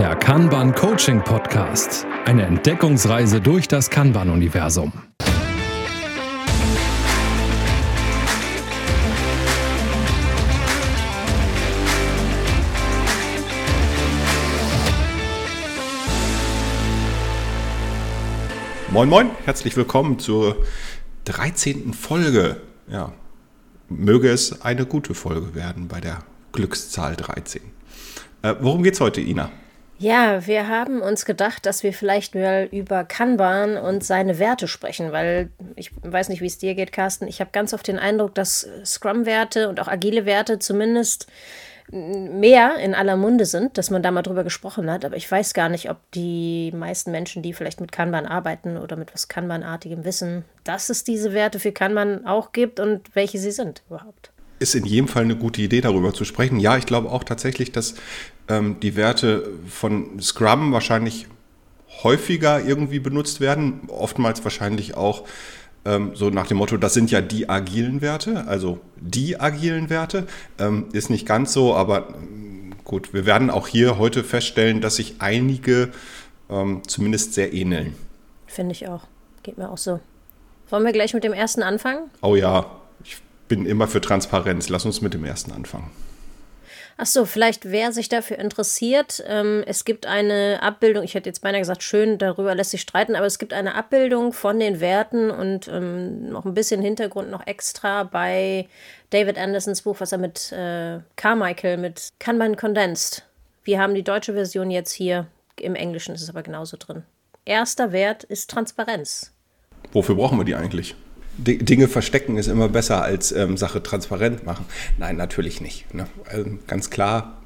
Der Kanban Coaching Podcast. Eine Entdeckungsreise durch das Kanban-Universum. Moin, moin, herzlich willkommen zur 13. Folge. Ja, möge es eine gute Folge werden bei der Glückszahl 13. Äh, worum geht's heute, Ina? Ja, wir haben uns gedacht, dass wir vielleicht mal über Kanban und seine Werte sprechen, weil ich weiß nicht, wie es dir geht, Carsten. Ich habe ganz oft den Eindruck, dass Scrum-Werte und auch agile Werte zumindest mehr in aller Munde sind, dass man da mal drüber gesprochen hat. Aber ich weiß gar nicht, ob die meisten Menschen, die vielleicht mit Kanban arbeiten oder mit was Kanban-artigem wissen, dass es diese Werte für Kanban auch gibt und welche sie sind überhaupt ist in jedem Fall eine gute Idee, darüber zu sprechen. Ja, ich glaube auch tatsächlich, dass ähm, die Werte von Scrum wahrscheinlich häufiger irgendwie benutzt werden. Oftmals wahrscheinlich auch ähm, so nach dem Motto, das sind ja die agilen Werte, also die agilen Werte. Ähm, ist nicht ganz so, aber ähm, gut, wir werden auch hier heute feststellen, dass sich einige ähm, zumindest sehr ähneln. Finde ich auch. Geht mir auch so. Wollen wir gleich mit dem ersten anfangen? Oh ja, bin immer für Transparenz. Lass uns mit dem ersten anfangen. Ach so, vielleicht wer sich dafür interessiert, ähm, es gibt eine Abbildung, ich hätte jetzt beinahe gesagt, schön, darüber lässt sich streiten, aber es gibt eine Abbildung von den Werten und ähm, noch ein bisschen Hintergrund noch extra bei David Andersons Buch, was er mit äh, Carmichael, mit Kanban Condensed. Wir haben die deutsche Version jetzt hier, im Englischen ist es aber genauso drin. Erster Wert ist Transparenz. Wofür brauchen wir die eigentlich? Dinge verstecken ist immer besser als ähm, Sache transparent machen. Nein, natürlich nicht. Ne? Also ganz klar,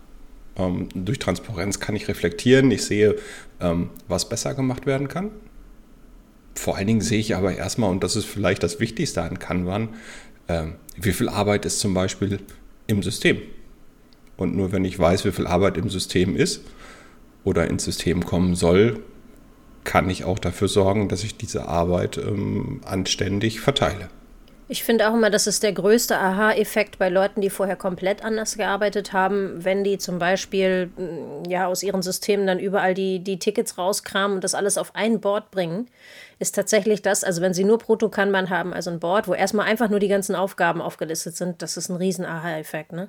ähm, durch Transparenz kann ich reflektieren. Ich sehe, ähm, was besser gemacht werden kann. Vor allen Dingen sehe ich aber erstmal, und das ist vielleicht das Wichtigste an Kanban, ähm, wie viel Arbeit ist zum Beispiel im System. Und nur wenn ich weiß, wie viel Arbeit im System ist oder ins System kommen soll, kann ich auch dafür sorgen, dass ich diese Arbeit ähm, anständig verteile. Ich finde auch immer, das ist der größte Aha-Effekt bei Leuten, die vorher komplett anders gearbeitet haben, wenn die zum Beispiel mm, ja aus ihren Systemen dann überall die, die Tickets rauskramen und das alles auf ein Board bringen ist tatsächlich das, also wenn Sie nur Proto-Kanban haben, also ein Board, wo erstmal einfach nur die ganzen Aufgaben aufgelistet sind, das ist ein riesen Aha-Effekt. Ne?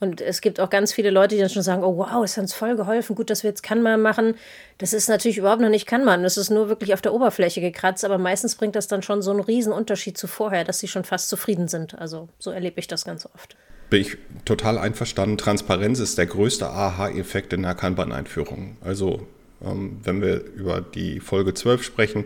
Und es gibt auch ganz viele Leute, die dann schon sagen, oh wow, es hat uns voll geholfen, gut, dass wir jetzt Kanban machen. Das ist natürlich überhaupt noch nicht Kanban, das ist nur wirklich auf der Oberfläche gekratzt, aber meistens bringt das dann schon so einen riesen Unterschied zu vorher, dass sie schon fast zufrieden sind. Also so erlebe ich das ganz oft. Bin ich total einverstanden. Transparenz ist der größte Aha-Effekt in der Kanban-Einführung. Also wenn wir über die Folge 12 sprechen,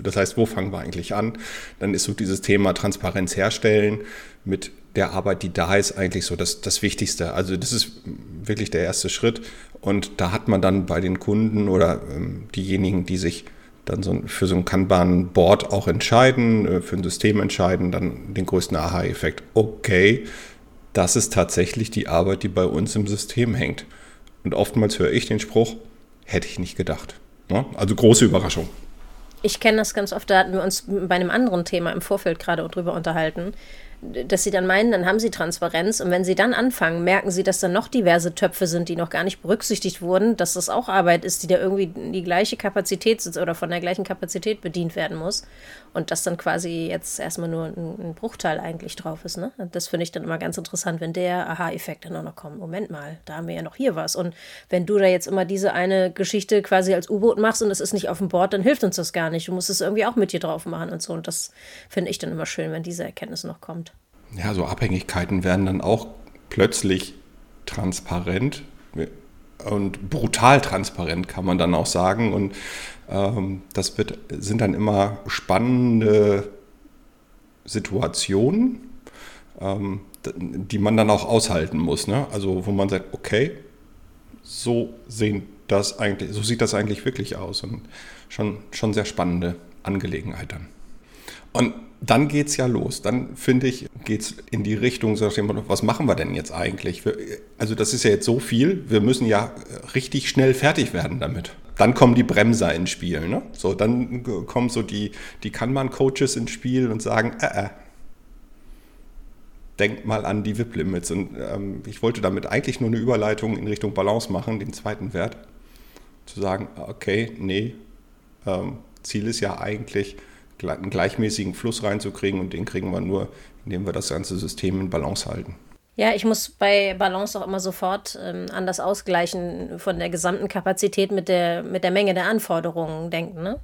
das heißt, wo fangen wir eigentlich an, dann ist so dieses Thema Transparenz herstellen mit der Arbeit, die da ist, eigentlich so das, das Wichtigste. Also das ist wirklich der erste Schritt und da hat man dann bei den Kunden oder ähm, diejenigen, die sich dann so für so ein Kanban-Board auch entscheiden, äh, für ein System entscheiden, dann den größten Aha-Effekt. Okay, das ist tatsächlich die Arbeit, die bei uns im System hängt. Und oftmals höre ich den Spruch, Hätte ich nicht gedacht. Ne? Also große Überraschung. Ich kenne das ganz oft, da hatten wir uns bei einem anderen Thema im Vorfeld gerade drüber unterhalten dass sie dann meinen, dann haben sie Transparenz und wenn sie dann anfangen, merken sie, dass da noch diverse Töpfe sind, die noch gar nicht berücksichtigt wurden, dass das auch Arbeit ist, die da irgendwie die gleiche Kapazität oder von der gleichen Kapazität bedient werden muss und dass dann quasi jetzt erstmal nur ein, ein Bruchteil eigentlich drauf ist. Ne? Das finde ich dann immer ganz interessant, wenn der Aha-Effekt dann auch noch kommt. Moment mal, da haben wir ja noch hier was und wenn du da jetzt immer diese eine Geschichte quasi als U-Boot machst und es ist nicht auf dem Board, dann hilft uns das gar nicht. Du musst es irgendwie auch mit dir drauf machen und so und das finde ich dann immer schön, wenn diese Erkenntnis noch kommt ja, so Abhängigkeiten werden dann auch plötzlich transparent und brutal transparent, kann man dann auch sagen. Und ähm, das wird, sind dann immer spannende Situationen, ähm, die man dann auch aushalten muss. Ne? Also wo man sagt, okay, so sehen das eigentlich, so sieht das eigentlich wirklich aus. Und schon, schon sehr spannende Angelegenheit dann. Und dann geht es ja los. Dann finde ich, geht es in die Richtung, was machen wir denn jetzt eigentlich? Also das ist ja jetzt so viel, wir müssen ja richtig schnell fertig werden damit. Dann kommen die Bremser ins Spiel. Ne? So, dann kommen so die, die Kanban-Coaches ins Spiel und sagen, äh, äh, denk mal an die VIP-Limits. Und ähm, ich wollte damit eigentlich nur eine Überleitung in Richtung Balance machen, den zweiten Wert. zu sagen, okay, nee, ähm, Ziel ist ja eigentlich, einen gleichmäßigen Fluss reinzukriegen und den kriegen wir nur, indem wir das ganze System in Balance halten. Ja, ich muss bei Balance auch immer sofort ähm, an das Ausgleichen von der gesamten Kapazität mit der, mit der Menge der Anforderungen denken, ne?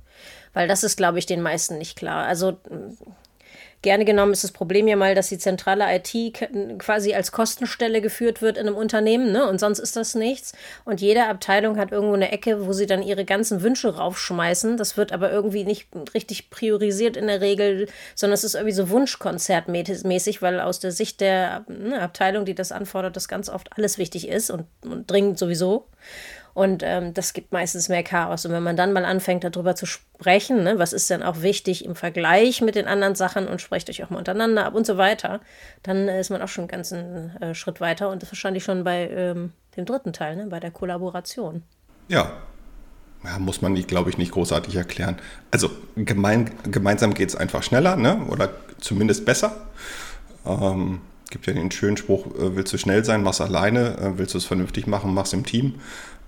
Weil das ist, glaube ich, den meisten nicht klar. Also Gerne genommen ist das Problem ja mal, dass die zentrale IT quasi als Kostenstelle geführt wird in einem Unternehmen, ne? Und sonst ist das nichts. Und jede Abteilung hat irgendwo eine Ecke, wo sie dann ihre ganzen Wünsche raufschmeißen. Das wird aber irgendwie nicht richtig priorisiert in der Regel, sondern es ist irgendwie so Wunschkonzertmäßig, weil aus der Sicht der ne, Abteilung, die das anfordert, das ganz oft alles wichtig ist und, und dringend sowieso. Und ähm, das gibt meistens mehr Chaos. Und wenn man dann mal anfängt, darüber zu sprechen, ne, was ist denn auch wichtig im Vergleich mit den anderen Sachen und sprecht euch auch mal untereinander ab und so weiter, dann äh, ist man auch schon einen ganzen äh, Schritt weiter. Und das ist wahrscheinlich schon bei ähm, dem dritten Teil, ne, bei der Kollaboration. Ja. Ja, muss man, glaube ich, nicht großartig erklären. Also gemein, gemeinsam geht es einfach schneller, ne? oder zumindest besser. Ähm, gibt ja den schönen Spruch, äh, willst du schnell sein, mach's alleine, äh, willst du es vernünftig machen, mach's im Team.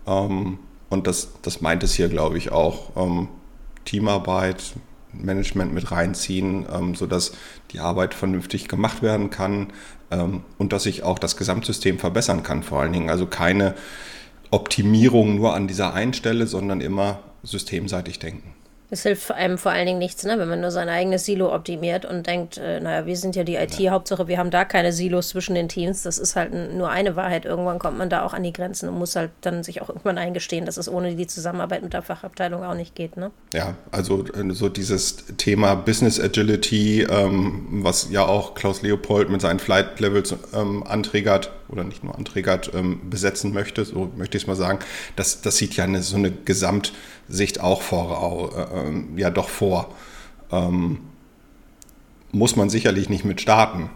Ähm, und das, das meint es hier, glaube ich, auch. Ähm, Teamarbeit, Management mit reinziehen, ähm, sodass die Arbeit vernünftig gemacht werden kann ähm, und dass sich auch das Gesamtsystem verbessern kann, vor allen Dingen. Also keine Optimierung nur an dieser einen Stelle, sondern immer systemseitig denken. Es hilft einem vor allen Dingen nichts, ne? wenn man nur sein eigenes Silo optimiert und denkt, äh, naja, wir sind ja die IT, ja. Hauptsache wir haben da keine Silos zwischen den Teams. Das ist halt nur eine Wahrheit. Irgendwann kommt man da auch an die Grenzen und muss halt dann sich auch irgendwann eingestehen, dass es ohne die Zusammenarbeit mit der Fachabteilung auch nicht geht. Ne? Ja, also äh, so dieses Thema Business Agility, ähm, was ja auch Klaus Leopold mit seinen Flight Levels ähm, anträgert oder nicht nur anträgert, ähm, besetzen möchte, so möchte ich es mal sagen, das, das sieht ja eine, so eine Gesamtsicht auch vor, äh, ähm, ja doch vor. Ähm, muss man sicherlich nicht mit starten,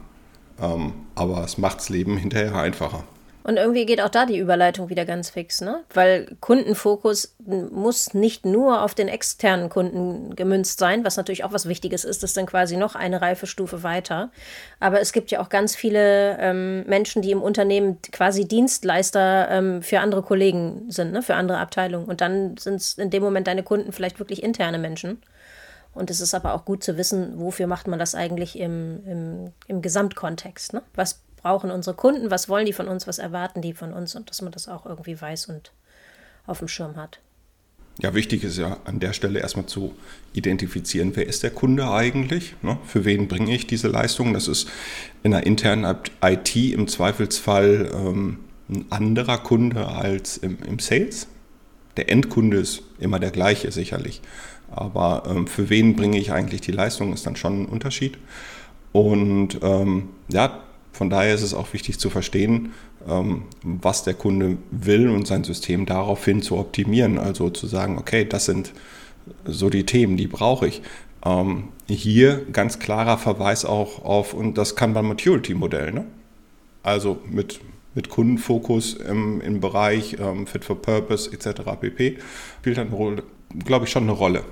ähm, aber es macht das Leben hinterher einfacher. Und irgendwie geht auch da die Überleitung wieder ganz fix, ne? Weil Kundenfokus muss nicht nur auf den externen Kunden gemünzt sein, was natürlich auch was Wichtiges ist, das ist dann quasi noch eine Reifestufe weiter. Aber es gibt ja auch ganz viele ähm, Menschen, die im Unternehmen quasi Dienstleister ähm, für andere Kollegen sind, ne? für andere Abteilungen. Und dann sind es in dem Moment deine Kunden vielleicht wirklich interne Menschen. Und es ist aber auch gut zu wissen, wofür macht man das eigentlich im, im, im Gesamtkontext. Ne? Was brauchen unsere Kunden, was wollen die von uns, was erwarten die von uns und dass man das auch irgendwie weiß und auf dem Schirm hat. Ja, wichtig ist ja an der Stelle erstmal zu identifizieren, wer ist der Kunde eigentlich, ne? für wen bringe ich diese Leistung. Das ist in der internen IT im Zweifelsfall ähm, ein anderer Kunde als im, im, Sales. Der Endkunde ist immer der gleiche sicherlich, aber ähm, für wen bringe ich eigentlich die Leistung, ist dann schon ein Unterschied. Und ähm, ja, von daher ist es auch wichtig zu verstehen, ähm, was der Kunde will und sein System daraufhin zu optimieren. Also zu sagen, okay, das sind so die Themen, die brauche ich. Ähm, hier ganz klarer Verweis auch auf und das Kanban Maturity Modell. Ne? Also mit, mit Kundenfokus im, im Bereich ähm, Fit for Purpose etc. pp. spielt dann, glaube ich, schon eine Rolle.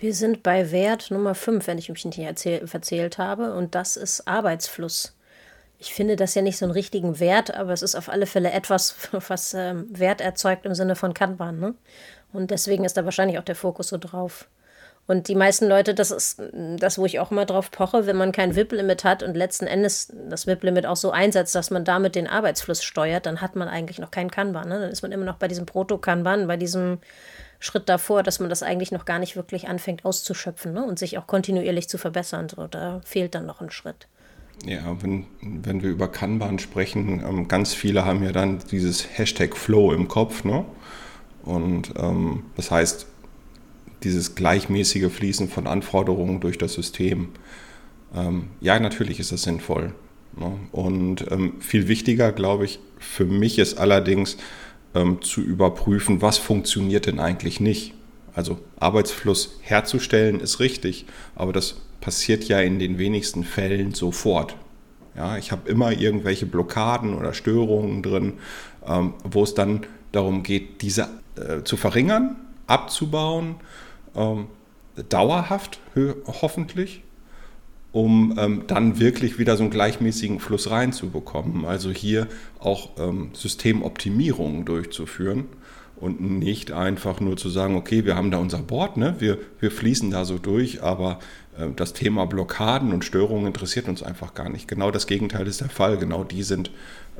Wir sind bei Wert Nummer 5, wenn ich mich nicht erzähl, verzählt habe, und das ist Arbeitsfluss ich finde das ja nicht so einen richtigen Wert, aber es ist auf alle Fälle etwas, was ähm, Wert erzeugt im Sinne von Kanban. Ne? Und deswegen ist da wahrscheinlich auch der Fokus so drauf. Und die meisten Leute, das ist das, wo ich auch immer drauf poche, wenn man kein VIP-Limit hat und letzten Endes das VIP-Limit auch so einsetzt, dass man damit den Arbeitsfluss steuert, dann hat man eigentlich noch keinen Kanban. Ne? Dann ist man immer noch bei diesem Proto-Kanban, bei diesem Schritt davor, dass man das eigentlich noch gar nicht wirklich anfängt auszuschöpfen ne? und sich auch kontinuierlich zu verbessern. So, da fehlt dann noch ein Schritt. Ja, wenn, wenn wir über Kanban sprechen, ähm, ganz viele haben ja dann dieses Hashtag Flow im Kopf. Ne? Und ähm, das heißt, dieses gleichmäßige Fließen von Anforderungen durch das System. Ähm, ja, natürlich ist das sinnvoll. Ne? Und ähm, viel wichtiger, glaube ich, für mich ist allerdings ähm, zu überprüfen, was funktioniert denn eigentlich nicht. Also Arbeitsfluss herzustellen ist richtig, aber das passiert ja in den wenigsten Fällen sofort. Ja, ich habe immer irgendwelche Blockaden oder Störungen drin, ähm, wo es dann darum geht, diese äh, zu verringern, abzubauen, ähm, dauerhaft hoffentlich, um ähm, dann wirklich wieder so einen gleichmäßigen Fluss reinzubekommen. Also hier auch ähm, Systemoptimierungen durchzuführen und nicht einfach nur zu sagen, okay, wir haben da unser Board, ne? wir, wir fließen da so durch, aber äh, das Thema Blockaden und Störungen interessiert uns einfach gar nicht. Genau das Gegenteil ist der Fall. Genau die sind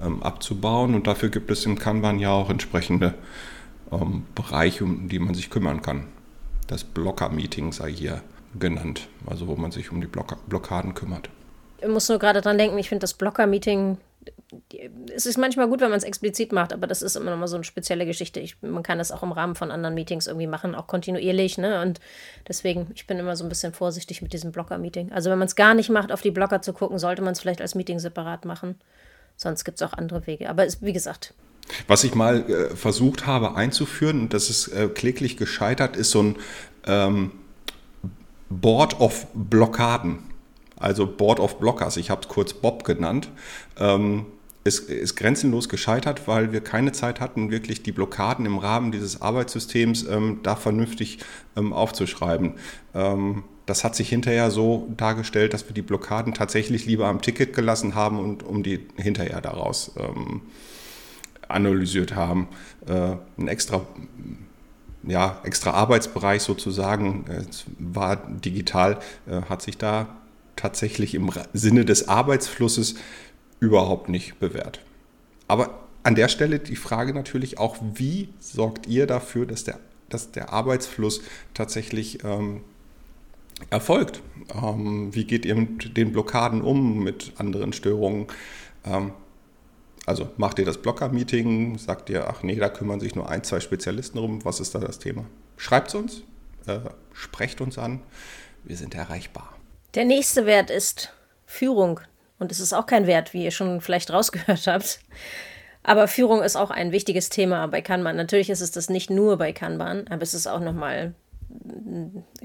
ähm, abzubauen und dafür gibt es im Kanban ja auch entsprechende ähm, Bereiche, um die man sich kümmern kann. Das Blocker-Meeting sei hier genannt, also wo man sich um die Block Blockaden kümmert. Ich muss nur gerade dran denken, ich finde das Blocker-Meeting, es ist manchmal gut, wenn man es explizit macht, aber das ist immer noch mal so eine spezielle Geschichte. Ich, man kann das auch im Rahmen von anderen Meetings irgendwie machen, auch kontinuierlich. Ne? Und deswegen, ich bin immer so ein bisschen vorsichtig mit diesem Blocker-Meeting. Also wenn man es gar nicht macht, auf die Blocker zu gucken, sollte man es vielleicht als Meeting separat machen. Sonst gibt es auch andere Wege. Aber es, wie gesagt, was ich mal äh, versucht habe einzuführen, und das ist äh, kläglich gescheitert, ist so ein ähm, Board of Blockaden. Also Board of Blockers, ich habe es kurz Bob genannt. Ähm, ist, ist grenzenlos gescheitert, weil wir keine Zeit hatten, wirklich die Blockaden im Rahmen dieses Arbeitssystems ähm, da vernünftig ähm, aufzuschreiben. Ähm, das hat sich hinterher so dargestellt, dass wir die Blockaden tatsächlich lieber am Ticket gelassen haben und um die hinterher daraus ähm, analysiert haben. Äh, ein extra, ja, extra Arbeitsbereich sozusagen, es war digital, äh, hat sich da tatsächlich im Sinne des Arbeitsflusses überhaupt nicht bewährt. Aber an der Stelle die Frage natürlich auch, wie sorgt ihr dafür, dass der, dass der Arbeitsfluss tatsächlich ähm, erfolgt? Ähm, wie geht ihr mit den Blockaden um, mit anderen Störungen? Ähm, also macht ihr das Blocker-Meeting, sagt ihr, ach nee, da kümmern sich nur ein, zwei Spezialisten rum, was ist da das Thema? Schreibt es uns, äh, sprecht uns an, wir sind erreichbar. Der nächste Wert ist Führung. Und es ist auch kein Wert, wie ihr schon vielleicht rausgehört habt. Aber Führung ist auch ein wichtiges Thema bei Kanban. Natürlich ist es das nicht nur bei Kanban, aber es ist auch nochmal,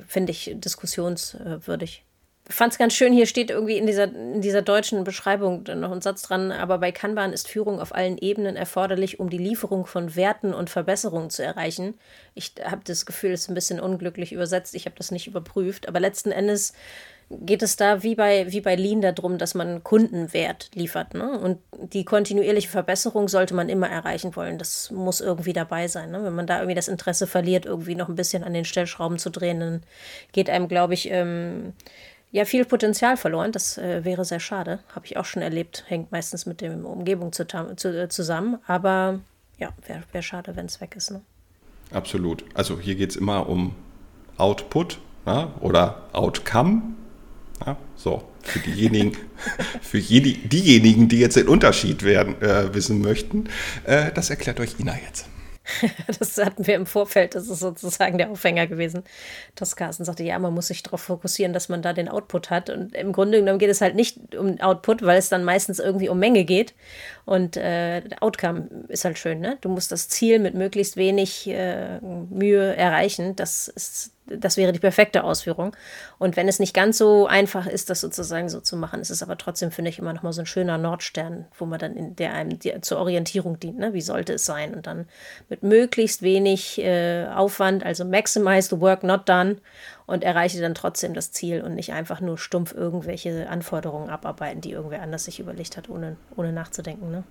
finde ich, diskussionswürdig fand es ganz schön, hier steht irgendwie in dieser, in dieser deutschen Beschreibung noch ein Satz dran, aber bei Kanban ist Führung auf allen Ebenen erforderlich, um die Lieferung von Werten und Verbesserungen zu erreichen. Ich habe das Gefühl, es ist ein bisschen unglücklich übersetzt, ich habe das nicht überprüft, aber letzten Endes geht es da wie bei, wie bei Lean darum, dass man Kundenwert liefert. Ne? Und die kontinuierliche Verbesserung sollte man immer erreichen wollen. Das muss irgendwie dabei sein. Ne? Wenn man da irgendwie das Interesse verliert, irgendwie noch ein bisschen an den Stellschrauben zu drehen, dann geht einem, glaube ich, ähm, ja viel Potenzial verloren. Das äh, wäre sehr schade. Habe ich auch schon erlebt. Hängt meistens mit der Umgebung zu, zu, äh, zusammen. Aber ja, wäre wär schade, wenn es weg ist. Ne? Absolut. Also hier geht es immer um Output ja, oder Outcome. Ja, so, für diejenigen, für jedi, diejenigen, die jetzt den Unterschied werden, äh, wissen möchten, äh, das erklärt euch Ina jetzt. das hatten wir im Vorfeld, das ist sozusagen der Aufhänger gewesen, dass Carsten sagte, ja, man muss sich darauf fokussieren, dass man da den Output hat. Und im Grunde genommen geht es halt nicht um Output, weil es dann meistens irgendwie um Menge geht. Und äh, Outcome ist halt schön, ne? Du musst das Ziel mit möglichst wenig äh, Mühe erreichen. Das ist das wäre die perfekte Ausführung. Und wenn es nicht ganz so einfach ist, das sozusagen so zu machen, ist es aber trotzdem, finde ich, immer noch mal so ein schöner Nordstern, wo man dann in der einem die, zur Orientierung dient. Ne? Wie sollte es sein? Und dann mit möglichst wenig äh, Aufwand, also maximize the work not done und erreiche dann trotzdem das Ziel und nicht einfach nur stumpf irgendwelche Anforderungen abarbeiten, die irgendwer anders sich überlegt hat, ohne, ohne nachzudenken. Ne?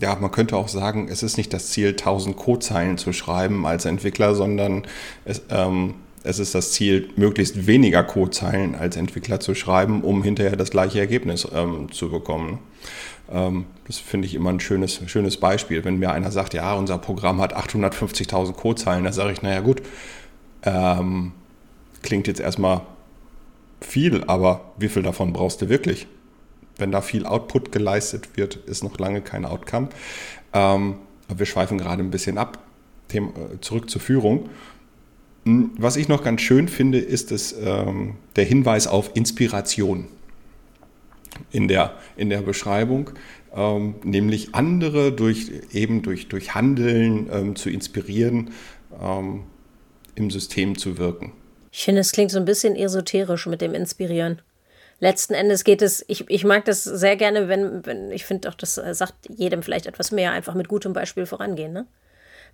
ja, man könnte auch sagen, es ist nicht das Ziel, 1000 Codezeilen zu schreiben als Entwickler, sondern es, ähm, es ist das Ziel, möglichst weniger Codezeilen als Entwickler zu schreiben, um hinterher das gleiche Ergebnis ähm, zu bekommen. Ähm, das finde ich immer ein schönes, schönes Beispiel. Wenn mir einer sagt, ja, unser Programm hat 850.000 Codezeilen, dann sage ich, naja gut, ähm, klingt jetzt erstmal viel, aber wie viel davon brauchst du wirklich? Wenn da viel Output geleistet wird, ist noch lange kein Outcome. Ähm, aber wir schweifen gerade ein bisschen ab. Äh, zurück zur Führung. Was ich noch ganz schön finde, ist es, ähm, der Hinweis auf Inspiration in der, in der Beschreibung, ähm, nämlich andere durch, eben durch, durch Handeln ähm, zu inspirieren, ähm, im System zu wirken. Ich finde, es klingt so ein bisschen esoterisch mit dem Inspirieren. Letzten Endes geht es, ich, ich mag das sehr gerne, wenn, wenn ich finde auch, das sagt jedem vielleicht etwas mehr, einfach mit gutem Beispiel vorangehen. Ne?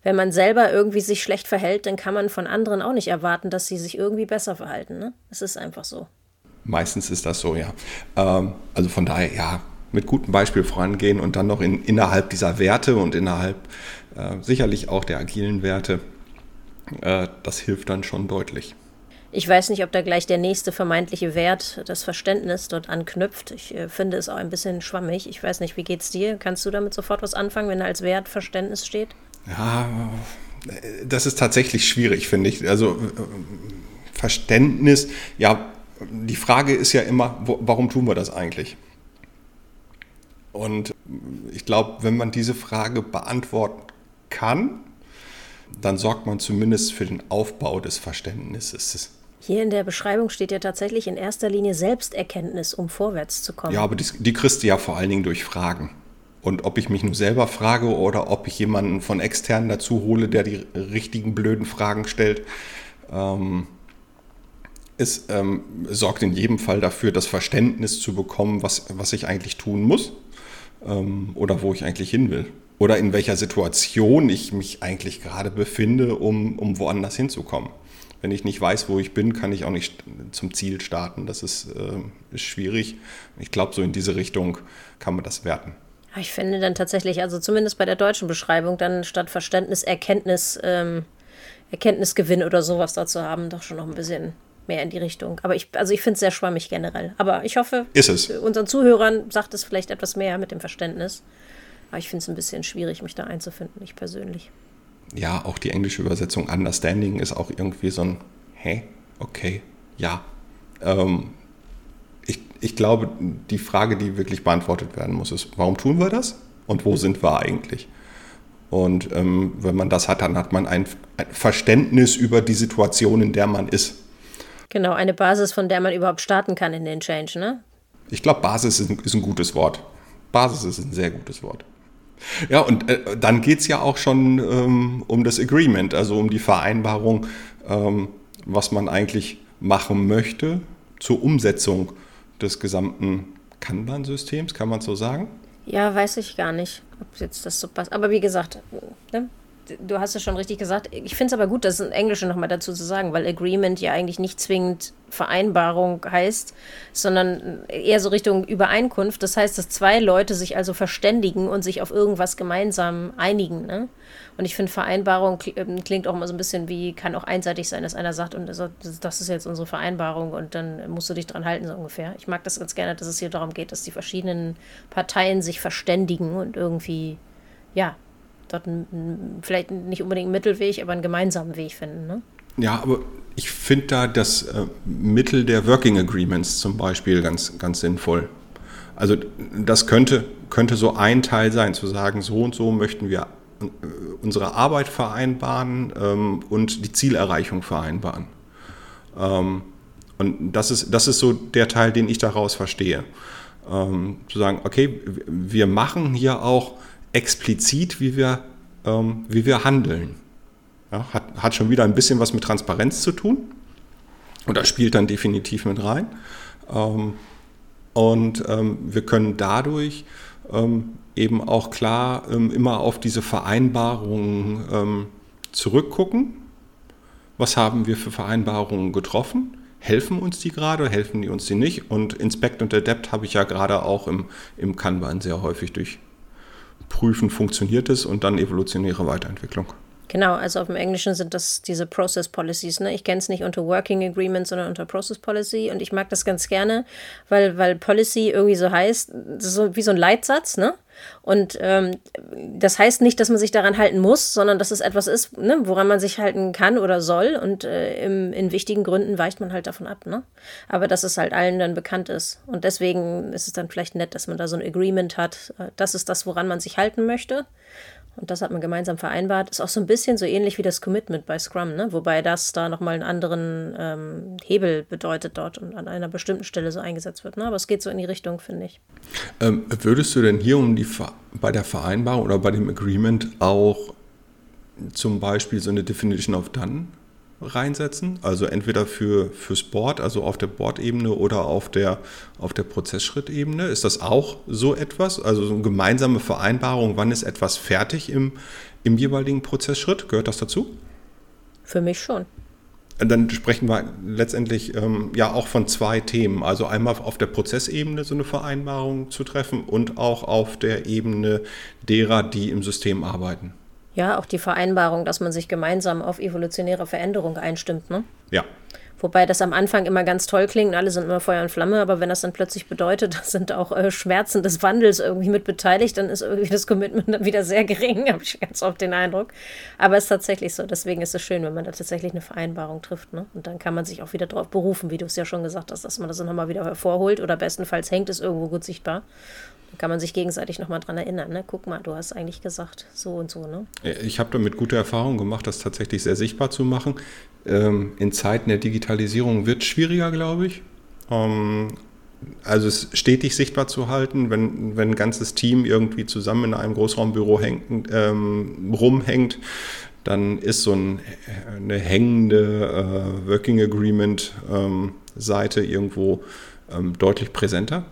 Wenn man selber irgendwie sich schlecht verhält, dann kann man von anderen auch nicht erwarten, dass sie sich irgendwie besser verhalten. Ne? Es ist einfach so. Meistens ist das so, ja. Ähm, also von daher, ja, mit gutem Beispiel vorangehen und dann noch in, innerhalb dieser Werte und innerhalb äh, sicherlich auch der agilen Werte, äh, das hilft dann schon deutlich. Ich weiß nicht, ob da gleich der nächste vermeintliche Wert, das Verständnis, dort anknüpft. Ich äh, finde es auch ein bisschen schwammig. Ich weiß nicht, wie geht's dir? Kannst du damit sofort was anfangen, wenn da als Wert Verständnis steht? Ja, das ist tatsächlich schwierig, finde ich. Also Verständnis, ja, die Frage ist ja immer, wo, warum tun wir das eigentlich? Und ich glaube, wenn man diese Frage beantworten kann, dann sorgt man zumindest für den Aufbau des Verständnisses. Hier in der Beschreibung steht ja tatsächlich in erster Linie Selbsterkenntnis, um vorwärts zu kommen. Ja, aber die, die kriegst du ja vor allen Dingen durch Fragen. Und ob ich mich nur selber frage oder ob ich jemanden von externen dazu hole, der die richtigen blöden Fragen stellt, ähm, es ähm, sorgt in jedem Fall dafür, das Verständnis zu bekommen, was, was ich eigentlich tun muss ähm, oder wo ich eigentlich hin will. Oder in welcher Situation ich mich eigentlich gerade befinde, um, um woanders hinzukommen. Wenn ich nicht weiß, wo ich bin, kann ich auch nicht zum Ziel starten. Das ist, äh, ist schwierig. Ich glaube, so in diese Richtung kann man das werten. Ich finde dann tatsächlich, also zumindest bei der deutschen Beschreibung, dann statt Verständnis, Erkenntnis, ähm, Erkenntnisgewinn oder sowas dazu haben, doch schon noch ein bisschen mehr in die Richtung. Aber ich, also ich finde es sehr schwammig generell. Aber ich hoffe, unseren Zuhörern sagt es vielleicht etwas mehr mit dem Verständnis. Aber ich finde es ein bisschen schwierig, mich da einzufinden, ich persönlich. Ja, auch die englische Übersetzung Understanding ist auch irgendwie so ein, hä, okay, ja. Ähm, ich, ich glaube, die Frage, die wirklich beantwortet werden muss, ist, warum tun wir das und wo sind wir eigentlich? Und ähm, wenn man das hat, dann hat man ein, ein Verständnis über die Situation, in der man ist. Genau, eine Basis, von der man überhaupt starten kann in den Change, ne? Ich glaube, Basis ist ein, ist ein, gutes Wort. Basis ist ein sehr gutes Wort. Ja, und äh, dann geht es ja auch schon ähm, um das Agreement, also um die Vereinbarung, ähm, was man eigentlich machen möchte zur Umsetzung des gesamten Kanban-Systems, kann man so sagen? Ja, weiß ich gar nicht, ob jetzt das so passt. Aber wie gesagt, ne? Du hast es schon richtig gesagt. Ich finde es aber gut, das in Englisch nochmal dazu zu sagen, weil Agreement ja eigentlich nicht zwingend Vereinbarung heißt, sondern eher so Richtung Übereinkunft. Das heißt, dass zwei Leute sich also verständigen und sich auf irgendwas gemeinsam einigen. Ne? Und ich finde, Vereinbarung ähm, klingt auch immer so ein bisschen wie, kann auch einseitig sein, dass einer sagt, und das ist jetzt unsere Vereinbarung und dann musst du dich dran halten, so ungefähr. Ich mag das ganz gerne, dass es hier darum geht, dass die verschiedenen Parteien sich verständigen und irgendwie, ja, dort einen, vielleicht nicht unbedingt einen Mittelweg, aber einen gemeinsamen Weg finden. Ne? Ja, aber ich finde da das äh, Mittel der Working Agreements zum Beispiel ganz, ganz sinnvoll. Also das könnte, könnte so ein Teil sein, zu sagen, so und so möchten wir äh, unsere Arbeit vereinbaren ähm, und die Zielerreichung vereinbaren. Ähm, und das ist, das ist so der Teil, den ich daraus verstehe. Ähm, zu sagen, okay, wir machen hier auch explizit, wie wir, ähm, wie wir handeln. Ja, hat, hat schon wieder ein bisschen was mit Transparenz zu tun. Und das spielt dann definitiv mit rein. Ähm, und ähm, wir können dadurch ähm, eben auch klar ähm, immer auf diese Vereinbarungen ähm, zurückgucken. Was haben wir für Vereinbarungen getroffen? Helfen uns die gerade, helfen die uns die nicht? Und Inspect und Adapt habe ich ja gerade auch im, im Kanban sehr häufig durch, prüfen, funktioniert es und dann evolutionäre Weiterentwicklung. Genau, also auf dem Englischen sind das diese Process Policies. Ne? Ich kenne es nicht unter Working Agreement, sondern unter Process Policy und ich mag das ganz gerne, weil, weil Policy irgendwie so heißt, so wie so ein Leitsatz, ne? Und ähm, das heißt nicht, dass man sich daran halten muss, sondern dass es etwas ist, ne, woran man sich halten kann oder soll. Und äh, im, in wichtigen Gründen weicht man halt davon ab. Ne? Aber dass es halt allen dann bekannt ist. Und deswegen ist es dann vielleicht nett, dass man da so ein Agreement hat. Äh, das ist das, woran man sich halten möchte. Und das hat man gemeinsam vereinbart. Ist auch so ein bisschen so ähnlich wie das Commitment bei Scrum, ne? wobei das da nochmal einen anderen ähm, Hebel bedeutet dort und an einer bestimmten Stelle so eingesetzt wird. Ne? Aber es geht so in die Richtung, finde ich. Ähm, würdest du denn hier um die bei der Vereinbarung oder bei dem Agreement auch zum Beispiel so eine Definition of Done reinsetzen. Also entweder für, fürs Board, also auf der Board-Ebene oder auf der, auf der Prozessschrittebene. Ist das auch so etwas? Also so eine gemeinsame Vereinbarung, wann ist etwas fertig im, im jeweiligen Prozessschritt? Gehört das dazu? Für mich schon. dann sprechen wir letztendlich ähm, ja auch von zwei Themen. Also einmal auf der Prozessebene so eine Vereinbarung zu treffen und auch auf der Ebene derer, die im System arbeiten. Ja, auch die Vereinbarung, dass man sich gemeinsam auf evolutionäre Veränderung einstimmt, ne? Ja, Wobei das am Anfang immer ganz toll klingt, alle sind immer Feuer und Flamme, aber wenn das dann plötzlich bedeutet, da sind auch äh, Schmerzen des Wandels irgendwie mit beteiligt, dann ist irgendwie das Commitment dann wieder sehr gering, habe ich ganz oft den Eindruck. Aber es ist tatsächlich so, deswegen ist es schön, wenn man da tatsächlich eine Vereinbarung trifft. Ne? Und dann kann man sich auch wieder darauf berufen, wie du es ja schon gesagt hast, dass man das nochmal wieder hervorholt oder bestenfalls hängt es irgendwo gut sichtbar. Kann man sich gegenseitig nochmal dran erinnern. Ne? Guck mal, du hast eigentlich gesagt, so und so. Ne? Ich habe damit gute Erfahrungen gemacht, das tatsächlich sehr sichtbar zu machen. Ähm, in Zeiten der Digitalisierung wird es schwieriger, glaube ich. Ähm, also es stetig sichtbar zu halten, wenn, wenn ein ganzes Team irgendwie zusammen in einem Großraumbüro hängt, ähm, rumhängt, dann ist so ein, eine hängende äh, Working Agreement ähm, Seite irgendwo ähm, deutlich präsenter.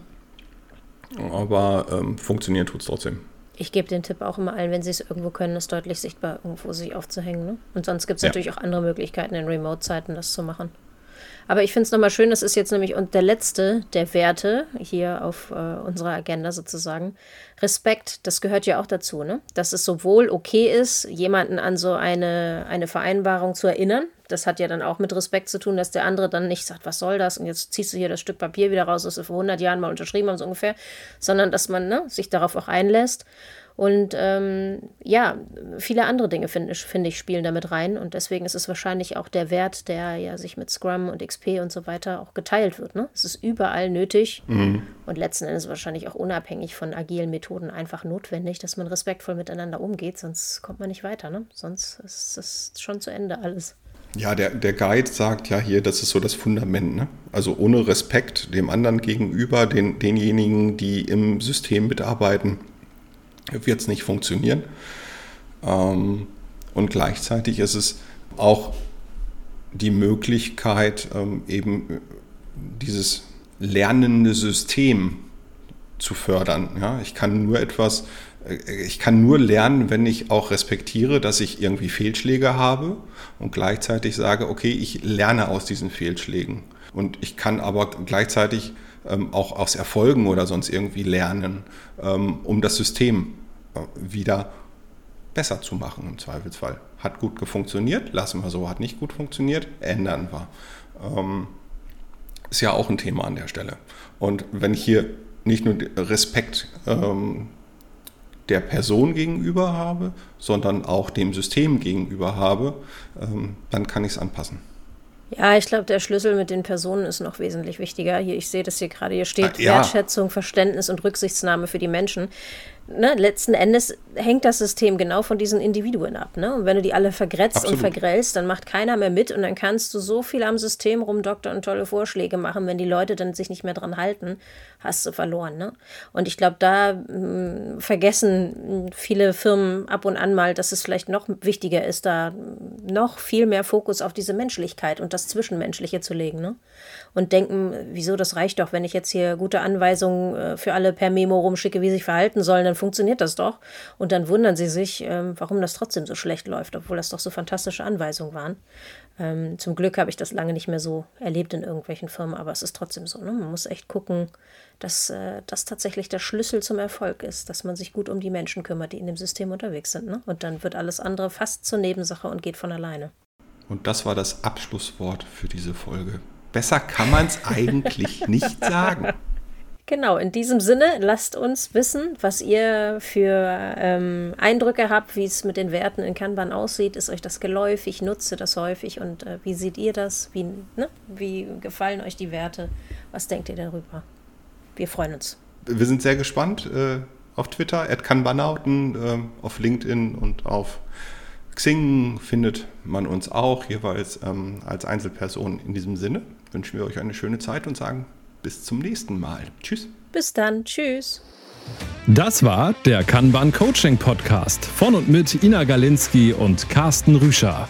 Aber ähm, funktionieren tut es trotzdem. Ich gebe den Tipp auch immer allen, wenn sie es irgendwo können, es deutlich sichtbar irgendwo sich aufzuhängen. Ne? Und sonst gibt es ja. natürlich auch andere Möglichkeiten in Remote-Zeiten, das zu machen. Aber ich finde es nochmal schön, das ist jetzt nämlich und der letzte der Werte hier auf äh, unserer Agenda sozusagen. Respekt, das gehört ja auch dazu, ne? Dass es sowohl okay ist, jemanden an so eine, eine Vereinbarung zu erinnern. Das hat ja dann auch mit Respekt zu tun, dass der andere dann nicht sagt, was soll das? Und jetzt ziehst du hier das Stück Papier wieder raus, das wir vor 100 Jahren mal unterschrieben haben, so ungefähr. Sondern dass man ne, sich darauf auch einlässt. Und ähm, ja, viele andere Dinge, finde find ich, spielen damit rein. Und deswegen ist es wahrscheinlich auch der Wert, der ja sich mit Scrum und XP und so weiter auch geteilt wird. Ne? Es ist überall nötig mhm. und letzten Endes wahrscheinlich auch unabhängig von agilen Methoden einfach notwendig, dass man respektvoll miteinander umgeht, sonst kommt man nicht weiter. Ne? Sonst ist es schon zu Ende alles. Ja, der, der Guide sagt ja hier, das ist so das Fundament. Ne? Also ohne Respekt dem anderen gegenüber, den, denjenigen, die im System mitarbeiten, wird es nicht funktionieren. Ähm, und gleichzeitig ist es auch die Möglichkeit, ähm, eben dieses lernende System zu fördern. Ja? Ich kann nur etwas, äh, ich kann nur lernen, wenn ich auch respektiere, dass ich irgendwie Fehlschläge habe und gleichzeitig sage, okay, ich lerne aus diesen Fehlschlägen. Und ich kann aber gleichzeitig auch aus Erfolgen oder sonst irgendwie lernen, ähm, um das System äh, wieder besser zu machen im Zweifelsfall. Hat gut funktioniert, lassen wir so, hat nicht gut funktioniert, ändern wir. Ähm, ist ja auch ein Thema an der Stelle. Und wenn ich hier nicht nur Respekt ähm, der Person gegenüber habe, sondern auch dem System gegenüber habe, ähm, dann kann ich es anpassen. Ja, ich glaube, der Schlüssel mit den Personen ist noch wesentlich wichtiger. Hier, ich sehe das hier gerade, hier steht ah, ja. Wertschätzung, Verständnis und Rücksichtsnahme für die Menschen ne, letzten Endes hängt das System genau von diesen Individuen ab. Ne? Und wenn du die alle vergrätzt Absolut. und vergrellst, dann macht keiner mehr mit und dann kannst du so viel am System rumdoktern und tolle Vorschläge machen. Wenn die Leute dann sich nicht mehr dran halten, hast du verloren. Ne? Und ich glaube, da mh, hm, vergessen viele Firmen ab und an mal, dass es vielleicht noch wichtiger ist, da noch viel mehr Fokus auf diese Menschlichkeit und das Zwischenmenschliche zu legen. Ne? Und denken, wieso, das reicht doch, wenn ich jetzt hier gute Anweisungen äh, für alle per Memo rumschicke, wie sie sich verhalten sollen, dann funktioniert das doch. Und dann wundern sie sich, ähm, warum das trotzdem so schlecht läuft, obwohl das doch so fantastische Anweisungen waren. Ähm, zum Glück habe ich das lange nicht mehr so erlebt in irgendwelchen Firmen, aber es ist trotzdem so. Ne? Man muss echt gucken, dass äh, das tatsächlich der Schlüssel zum Erfolg ist, dass man sich gut um die Menschen kümmert, die in dem System unterwegs sind. Ne? Und dann wird alles andere fast zur Nebensache und geht von alleine. Und das war das Abschlusswort für diese Folge. Besser kann man es eigentlich nicht sagen. Genau, in diesem Sinne, lasst uns wissen, was ihr für ähm, Eindrücke habt, wie es mit den Werten in Kanban aussieht. Ist euch das geläufig? Nutze das häufig? Und äh, wie seht ihr das? Wie, ne? wie gefallen euch die Werte? Was denkt ihr darüber? Wir freuen uns. Wir sind sehr gespannt. Äh, auf Twitter, at Kanbanauten, äh, auf LinkedIn und auf Xing findet man uns auch, jeweils ähm, als Einzelperson. In diesem Sinne wünschen wir euch eine schöne Zeit und sagen bis zum nächsten Mal. Tschüss. Bis dann. Tschüss. Das war der Kanban Coaching Podcast von und mit Ina Galinski und Carsten Rüscher.